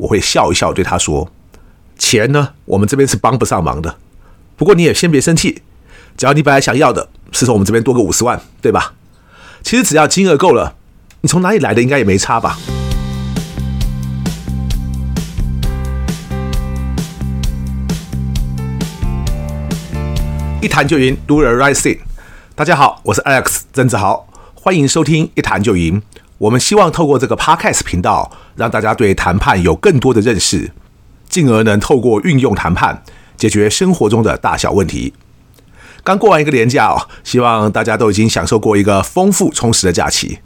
我会笑一笑，对他说：“钱呢，我们这边是帮不上忙的。不过你也先别生气，只要你本来想要的是从我们这边多个五十万，对吧？其实只要金额够了，你从哪里来的应该也没差吧。”一谈就赢，Do the right thing。大家好，我是 Alex 曾志豪，欢迎收听一谈就赢。我们希望透过这个 Podcast 频道，让大家对谈判有更多的认识，进而能透过运用谈判解决生活中的大小问题。刚过完一个年假哦，希望大家都已经享受过一个丰富充实的假期。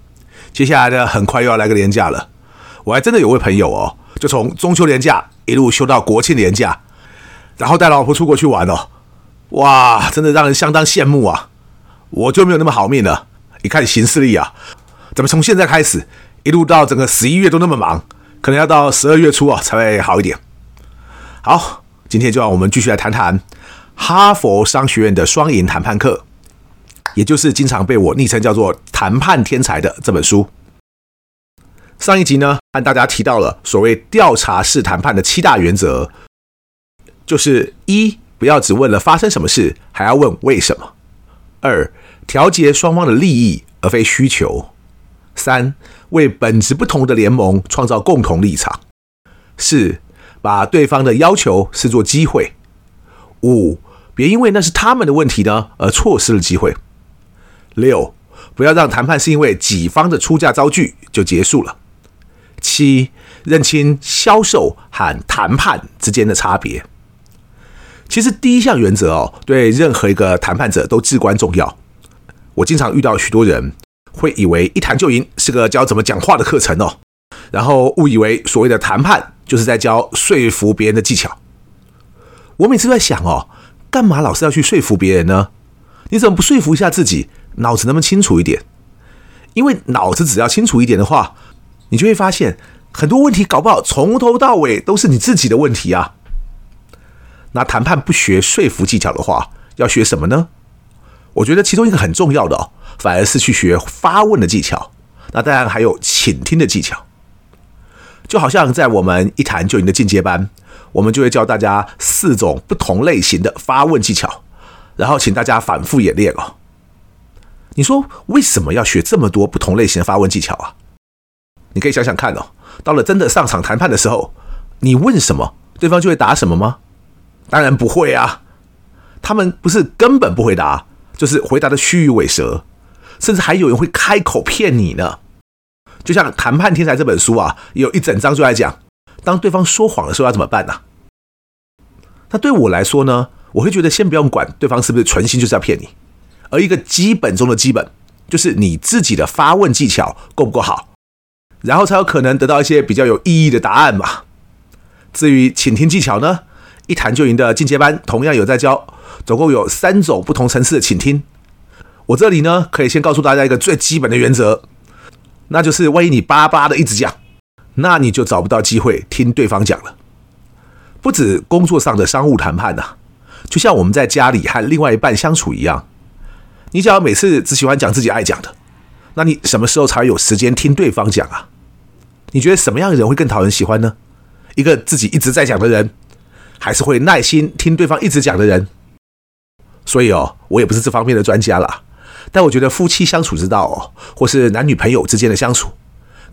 接下来呢，很快又要来个年假了。我还真的有位朋友哦，就从中秋年假一路休到国庆年假，然后带老婆出国去玩哦。哇，真的让人相当羡慕啊！我就没有那么好命了。一看行事历啊，怎么从现在开始一路到整个十一月都那么忙？可能要到十二月初啊才会好一点。好，今天就让我们继续来谈谈哈佛商学院的双赢谈判课，也就是经常被我昵称叫做“谈判天才”的这本书。上一集呢，和大家提到了所谓调查式谈判的七大原则，就是一。不要只问了发生什么事，还要问为什么。二、调节双方的利益而非需求。三、为本质不同的联盟创造共同立场。四、把对方的要求视作机会。五、别因为那是他们的问题呢而错失了机会。六、不要让谈判是因为己方的出价遭拒就结束了。七、认清销售和谈判之间的差别。其实第一项原则哦，对任何一个谈判者都至关重要。我经常遇到许多人会以为一谈就赢是个教怎么讲话的课程哦，然后误以为所谓的谈判就是在教说服别人的技巧。我每次都在想哦，干嘛老是要去说服别人呢？你怎么不说服一下自己，脑子那么清楚一点？因为脑子只要清楚一点的话，你就会发现很多问题搞不好从头到尾都是你自己的问题啊。那谈判不学说服技巧的话，要学什么呢？我觉得其中一个很重要的哦，反而是去学发问的技巧。那当然还有倾听的技巧。就好像在我们一谈就赢的进阶班，我们就会教大家四种不同类型的发问技巧，然后请大家反复演练哦。你说为什么要学这么多不同类型的发问技巧啊？你可以想想看哦，到了真的上场谈判的时候，你问什么，对方就会答什么吗？当然不会啊，他们不是根本不回答，就是回答的虚与委蛇，甚至还有人会开口骗你呢。就像《谈判天才》这本书啊，有一整章就来讲，当对方说谎的时候要怎么办呢？那对我来说呢，我会觉得先不用管对方是不是存心就是要骗你，而一个基本中的基本，就是你自己的发问技巧够不够好，然后才有可能得到一些比较有意义的答案嘛。至于倾听技巧呢？一谈就赢的进阶班同样有在教，总共有三种不同层次的倾听。我这里呢，可以先告诉大家一个最基本的原则，那就是万一你巴巴的一直讲，那你就找不到机会听对方讲了。不止工作上的商务谈判呐，就像我们在家里和另外一半相处一样，你只要每次只喜欢讲自己爱讲的，那你什么时候才有时间听对方讲啊？你觉得什么样的人会更讨人喜欢呢？一个自己一直在讲的人。还是会耐心听对方一直讲的人，所以哦，我也不是这方面的专家啦。但我觉得夫妻相处之道，或是男女朋友之间的相处，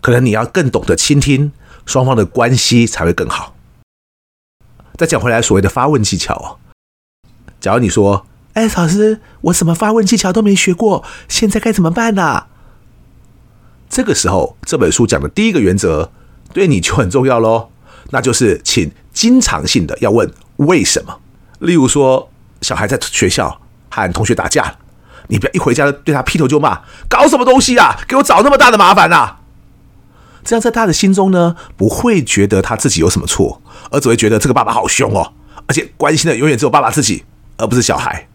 可能你要更懂得倾听，双方的关系才会更好。再讲回来，所谓的发问技巧哦，假如你说：“哎，老师，我什么发问技巧都没学过，现在该怎么办呢？”这个时候，这本书讲的第一个原则对你就很重要喽，那就是请。经常性的要问为什么？例如说，小孩在学校和同学打架，你不要一回家对他劈头就骂，搞什么东西啊？给我找那么大的麻烦啊！这样在他的心中呢，不会觉得他自己有什么错，而只会觉得这个爸爸好凶哦，而且关心的永远只有爸爸自己，而不是小孩。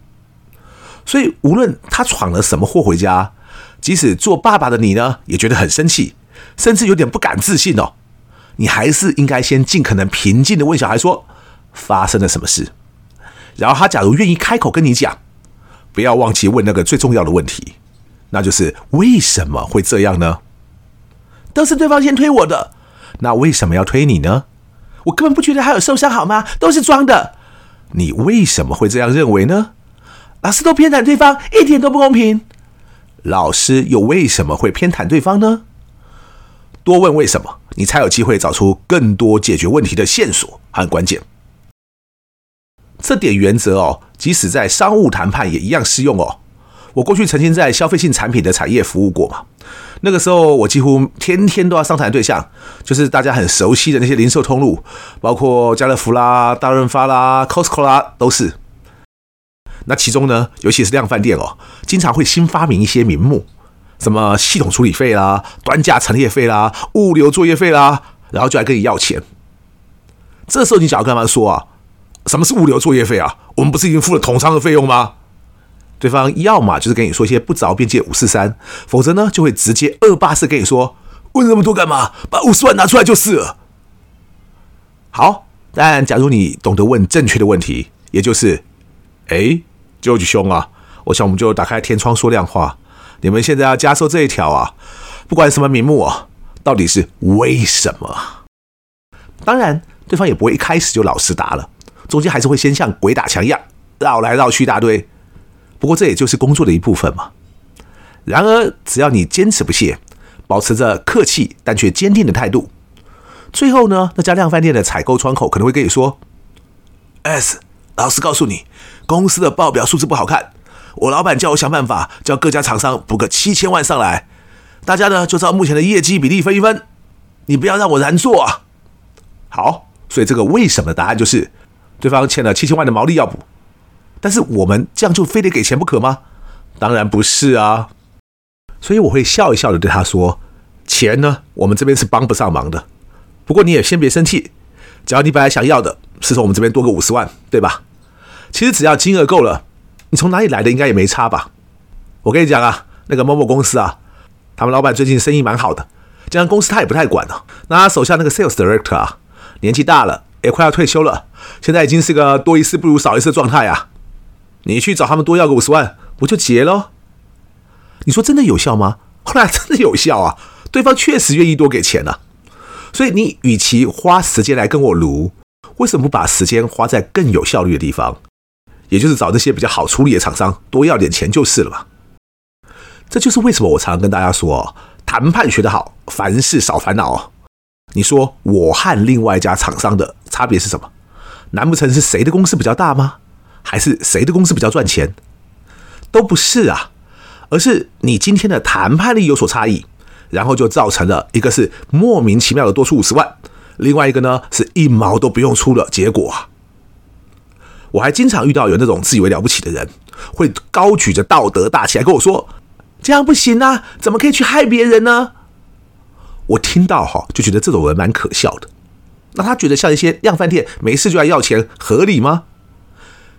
所以，无论他闯了什么祸回家，即使做爸爸的你呢，也觉得很生气，甚至有点不敢自信哦。你还是应该先尽可能平静的问小孩说，发生了什么事，然后他假如愿意开口跟你讲，不要忘记问那个最重要的问题，那就是为什么会这样呢？都是对方先推我的，那为什么要推你呢？我根本不觉得他有受伤，好吗？都是装的。你为什么会这样认为呢？老师都偏袒对方，一点都不公平。老师又为什么会偏袒对方呢？多问为什么，你才有机会找出更多解决问题的线索和关键。这点原则哦，即使在商务谈判也一样适用哦。我过去曾经在消费性产品的产业服务过嘛，那个时候我几乎天天都要商谈对象，就是大家很熟悉的那些零售通路，包括家乐福啦、大润发啦、Costco 啦，都是。那其中呢，尤其是量贩店哦，经常会新发明一些名目，什么系统处理费啦、端架陈列费啦、物流作业费啦，然后就来跟你要钱。这时候你想要跟他说啊，什么是物流作业费啊？我们不是已经付了统仓的费用吗？对方要么就是跟你说一些不着边际五四三，否则呢就会直接二八四跟你说，问那么多干嘛？把五十万拿出来就是了。好，但假如你懂得问正确的问题，也就是，哎，舅舅兄啊，我想我们就打开天窗说亮话，你们现在要加收这一条啊，不管什么名目啊，到底是为什么？当然，对方也不会一开始就老实答了，中间还是会先像鬼打墙一样绕来绕去一大堆。不过这也就是工作的一部分嘛。然而，只要你坚持不懈，保持着客气但却坚定的态度，最后呢，那家量贩店的采购窗口可能会跟你说：“S，老实告诉你，公司的报表数字不好看，我老板叫我想办法叫各家厂商补个七千万上来，大家呢就照目前的业绩比例分一分，你不要让我难做啊。”好，所以这个为什么答案就是，对方欠了七千万的毛利要补。但是我们这样就非得给钱不可吗？当然不是啊。所以我会笑一笑的对他说：“钱呢，我们这边是帮不上忙的。不过你也先别生气，只要你本来想要的是从我们这边多个五十万，对吧？其实只要金额够了，你从哪里来的应该也没差吧？我跟你讲啊，那个某某公司啊，他们老板最近生意蛮好的，这样公司他也不太管了。那他手下那个 sales director 啊，年纪大了，也快要退休了，现在已经是个多一事不如少一事的状态啊。”你去找他们多要个五十万，不就结了？你说真的有效吗？后来真的有效啊，对方确实愿意多给钱了。所以你与其花时间来跟我卢，为什么不把时间花在更有效率的地方？也就是找那些比较好处理的厂商多要点钱就是了嘛。这就是为什么我常常跟大家说，谈判学得好，凡事少烦恼。你说我和另外一家厂商的差别是什么？难不成是谁的公司比较大吗？还是谁的公司比较赚钱？都不是啊，而是你今天的谈判力有所差异，然后就造成了一个是莫名其妙的多出五十万，另外一个呢是一毛都不用出的结果啊。我还经常遇到有那种自以为了不起的人，会高举着道德大旗来跟我说：“这样不行啊，怎么可以去害别人呢？”我听到哈就觉得这种人蛮可笑的。那他觉得像一些量贩店没事就来要钱，合理吗？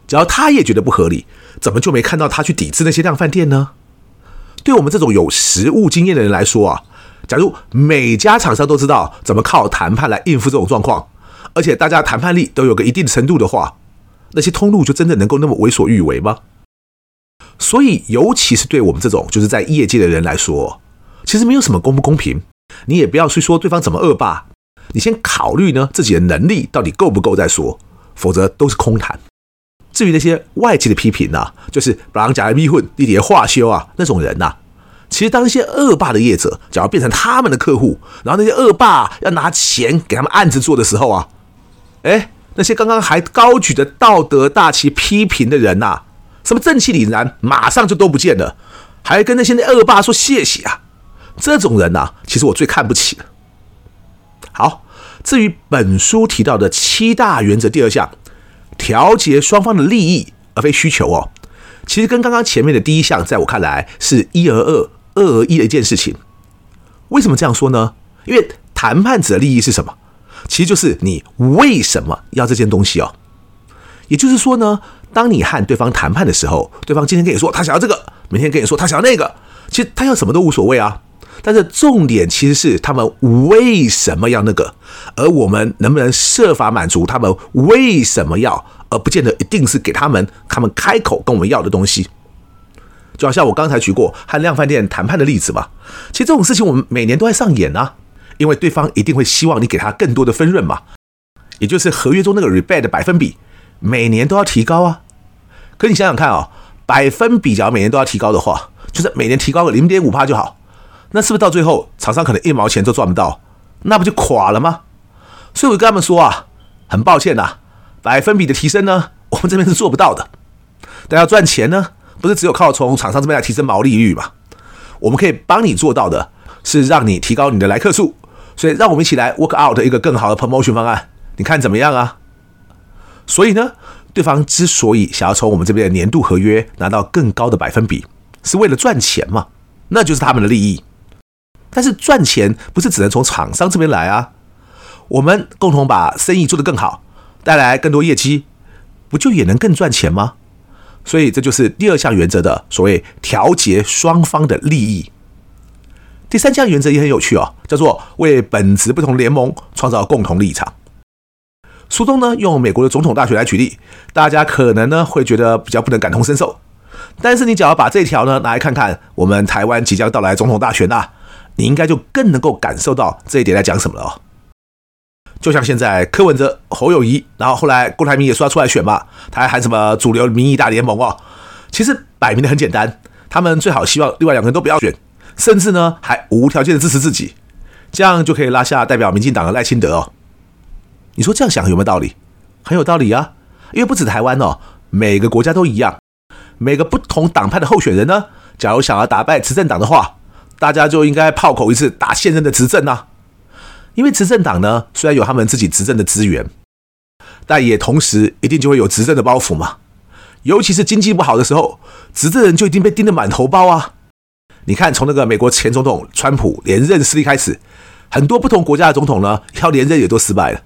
只要他也觉得不合理，怎么就没看到他去抵制那些量贩店呢？对我们这种有实务经验的人来说啊，假如每家厂商都知道怎么靠谈判来应付这种状况，而且大家谈判力都有个一定程度的话，那些通路就真的能够那么为所欲为吗？所以，尤其是对我们这种就是在业界的人来说，其实没有什么公不公平，你也不要去说对方怎么恶霸，你先考虑呢自己的能力到底够不够再说，否则都是空谈。至于那些外界的批评呢、啊，就是把人假逼混、地底下话修啊那种人呐、啊，其实当一些恶霸的业者，假如变成他们的客户，然后那些恶霸要拿钱给他们案子做的时候啊，哎，那些刚刚还高举着道德大旗批评的人呐、什么正气凛然，马上就都不见了，还跟那些那恶霸说谢谢啊，这种人呐、其实我最看不起。好，至于本书提到的七大原则第二项。调节双方的利益而非需求哦，其实跟刚刚前面的第一项，在我看来是一而二、二而一的一件事情。为什么这样说呢？因为谈判者的利益是什么？其实就是你为什么要这件东西哦。也就是说呢，当你和对方谈判的时候，对方今天跟你说他想要这个，明天跟你说他想要那个，其实他要什么都无所谓啊。但是重点其实是他们为什么要那个，而我们能不能设法满足他们为什么要，而不见得一定是给他们他们开口跟我们要的东西。就好像我刚才举过和量贩店谈判的例子嘛，其实这种事情我们每年都在上演啊，因为对方一定会希望你给他更多的分润嘛，也就是合约中那个 rebate 的百分比，每年都要提高啊。可你想想看啊、哦，百分比假如每年都要提高的话，就是每年提高个零点五趴就好，那是不是到最后厂商可能一毛钱都赚不到？那不就垮了吗？所以我跟他们说啊，很抱歉呐、百分比的提升呢，我们这边是做不到的。但要赚钱呢，不是只有靠从厂商这边来提升毛利率嘛？我们可以帮你做到的是让你提高你的来客数。所以让我们一起来 work out 一个更好的 promotion 方案，你看怎么样啊？所以呢，对方之所以想要从我们这边的年度合约拿到更高的百分比，是为了赚钱嘛？那就是他们的利益。但是赚钱不是只能从厂商这边来啊，我们共同把生意做得更好，带来更多业绩，不就也能更赚钱吗？所以这就是第二项原则的所谓调节双方的利益。第三项原则也很有趣哦，叫做为本质不同联盟创造共同立场。书中呢用美国的总统大选来举例，大家可能呢会觉得比较不能感同身受。但是你只要把这条呢拿来看看，我们台湾即将到来总统大选呐、你应该就更能够感受到这一点在讲什么了哦。就像现在柯文哲、侯友谊，然后后来郭台铭也说要出来选嘛，他还喊什么主流民意大联盟哦，其实摆明的很简单，他们最好希望另外两个人都不要选。甚至呢，还无条件的支持自己，这样就可以拉下代表民进党的赖清德哦。你说这样想有没有道理？很有道理啊，因为不止台湾哦，每个国家都一样，每个不同党派的候选人呢，假如想要打败执政党的话，大家就应该炮口一致打现任的执政啊。因为执政党呢，虽然有他们自己执政的资源，但也同时一定就会有执政的包袱嘛。尤其是经济不好的时候，执政人就一定被盯得满头包啊。你看，从那个美国前总统川普连任失利开始，很多不同国家的总统呢，要连任也都失败了。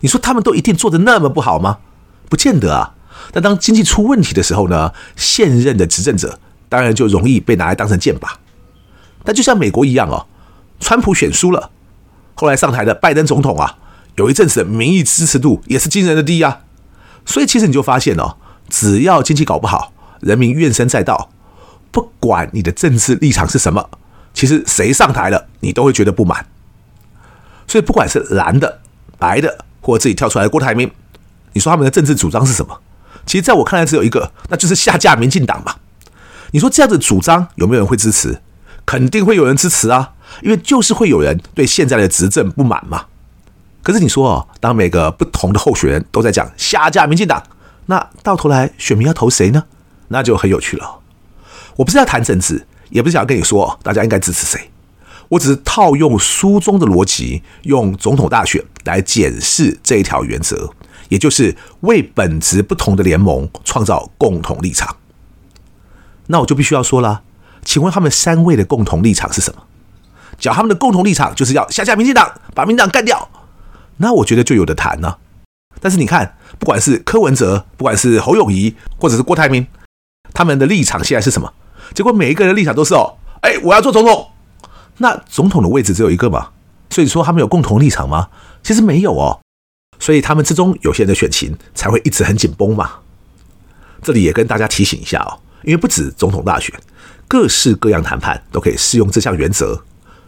你说他们都一定做的那么不好吗？不见得啊。但当经济出问题的时候呢，现任的执政者当然就容易被拿来当成箭靶。但就像美国一样哦，川普选输了，后来上台的拜登总统啊，有一阵子的民意支持度也是惊人的低啊。所以其实你就发现哦，只要经济搞不好，人民怨声载道。不管你的政治立场是什么，其实谁上台了，你都会觉得不满。所以不管是蓝的、白的，或者自己跳出来的郭台铭，你说他们的政治主张是什么？其实在我看来只有一个，那就是下架民进党嘛。你说这样的主张有没有人会支持？肯定会有人支持啊，因为就是会有人对现在的执政不满嘛。可是你说哦，当每个不同的候选人都在讲下架民进党，那到头来选民要投谁呢？那就很有趣了。我不是要谈政治，也不是想要跟你说大家应该支持谁，我只是套用书中的逻辑，用总统大选来检视这一条原则，也就是为本质不同的联盟创造共同立场。那我就必须要说了，请问他们三位的共同立场是什么？讲他们的共同立场就是要下架民进党，把民进党干掉，那我觉得就有的谈了。但是你看，不管是柯文哲，不管是侯友宜，或者是郭台铭，他们的立场现在是什么？结果每一个人的立场都是哦，哎，我要做总统。那总统的位置只有一个嘛，所以说他们有共同立场吗？其实没有哦。所以他们之中有些人的选情才会一直很紧绷嘛。这里也跟大家提醒一下哦，因为不止总统大选，各式各样谈判都可以适用这项原则。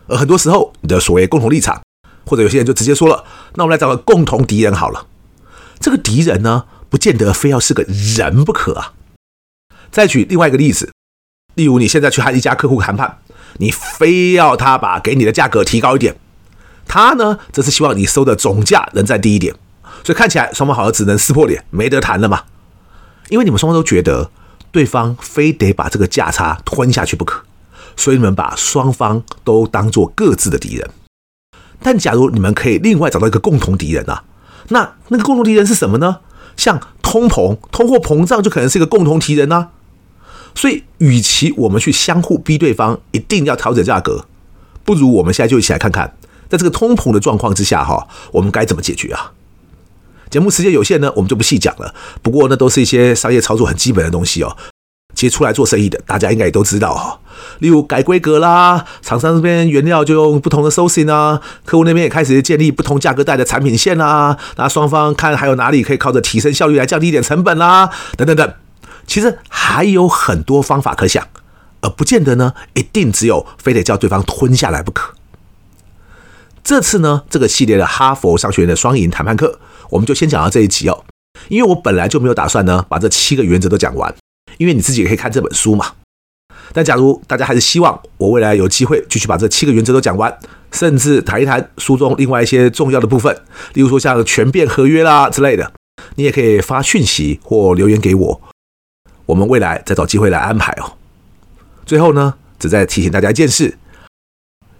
而很多时候，你的所谓共同立场，或者有些人就直接说了，那我们来找个共同敌人好了。这个敌人呢，不见得非要是个人不可啊。再举另外一个例子。例如，你现在去和一家客户谈判，你非要他把给你的价格提高一点，他呢则是希望你收的总价能再低一点，所以看起来双方好像只能撕破脸，没得谈了嘛。因为你们双方都觉得对方非得把这个价差吞下去不可，所以你们把双方都当做各自的敌人。但假如你们可以另外找到一个共同敌人啊，那那个共同敌人是什么呢？像通膨、通货膨胀就可能是一个共同敌人啊。所以，与其我们去相互逼对方一定要调整价格，不如我们现在就一起来看看，在这个通膨的状况之下，哈，我们该怎么解决啊？节目时间有限呢，我们就不细讲了。不过，那都是一些商业操作很基本的东西哦。其实出来做生意的，大家应该也都知道哈。例如改规格啦，厂商这边原料就用不同的 sourcing 啊，客户那边也开始建立不同价格带的产品线啦，那双方看还有哪里可以靠着提升效率来降低一点成本啦，等等等。其实还有很多方法可想，而不见得呢，一定只有非得叫对方吞下来不可。这次呢，这个系列的哈佛商学院的双赢谈判课，我们就先讲到这一集哦。因为我本来就没有打算呢，把这七个原则都讲完，因为你自己也可以看这本书嘛。但假如大家还是希望我未来有机会继续把这七个原则都讲完，甚至谈一谈书中另外一些重要的部分，例如说像全变合约啦之类的，你也可以发讯息或留言给我，我们未来再找机会来安排哦。最后呢，只再提醒大家一件事，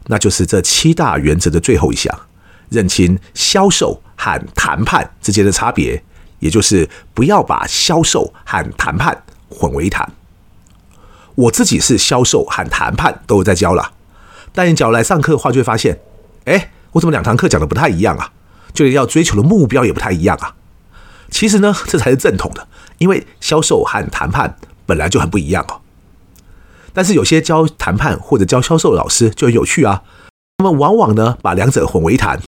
那就是这七大原则的最后一项，认清销售和谈判之间的差别，也就是不要把销售和谈判混为一谈。我自己是销售和谈判都有在教了，但你假如来上课的话，就会发现，哎，我怎么两堂课讲的不太一样啊？就连要追求的目标也不太一样啊。其实呢，这才是正统的，因为销售和谈判本来就很不一样哦。但是有些教谈判或者教销售的老师就很有趣啊，他们往往呢把两者混为一谈，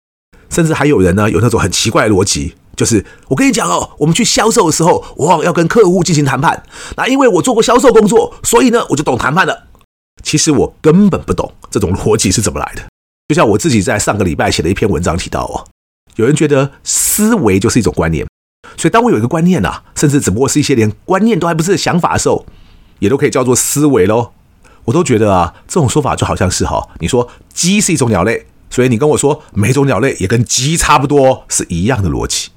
甚至还有人呢有那种很奇怪的逻辑。就是我跟你讲哦，我们去销售的时候，往往要跟客户进行谈判。那因为我做过销售工作，所以呢，我就懂谈判了。其实我根本不懂这种逻辑是怎么来的。就像我自己在上个礼拜写的一篇文章提到哦，有人觉得思维就是一种观念，所以当我有一个观念呐，甚至只不过是一些连观念都还不是的想法的时候，也都可以叫做思维喽。我都觉得啊，这种说法就好像是哈，你说鸡是一种鸟类，所以你跟我说每种鸟类也跟鸡差不多，是一样的逻辑。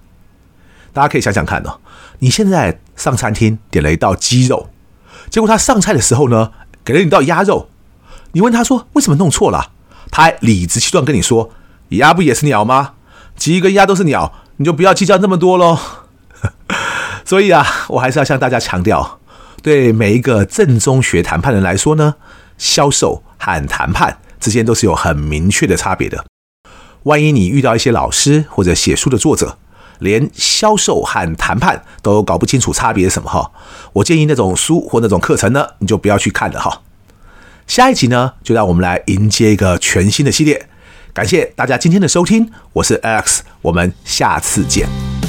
大家可以想想看哦，你现在上餐厅点了一道鸡肉，结果他上菜的时候呢，给了你一道鸭肉，你问他说为什么弄错了？他还理直气壮跟你说，鸭不也是鸟吗？鸡跟鸭都是鸟，你就不要计较那么多喽。所以啊，我还是要向大家强调，对每一个正宗学谈判人来说呢，销售和谈判之间都是有很明确的差别的。万一你遇到一些老师或者写书的作者，连销售和谈判都搞不清楚差别什么哈，我建议那种书或那种课程呢，你就不要去看了哈。下一集呢，就让我们来迎接一个全新的系列。感谢大家今天的收听，我是 Alex，我们下次见。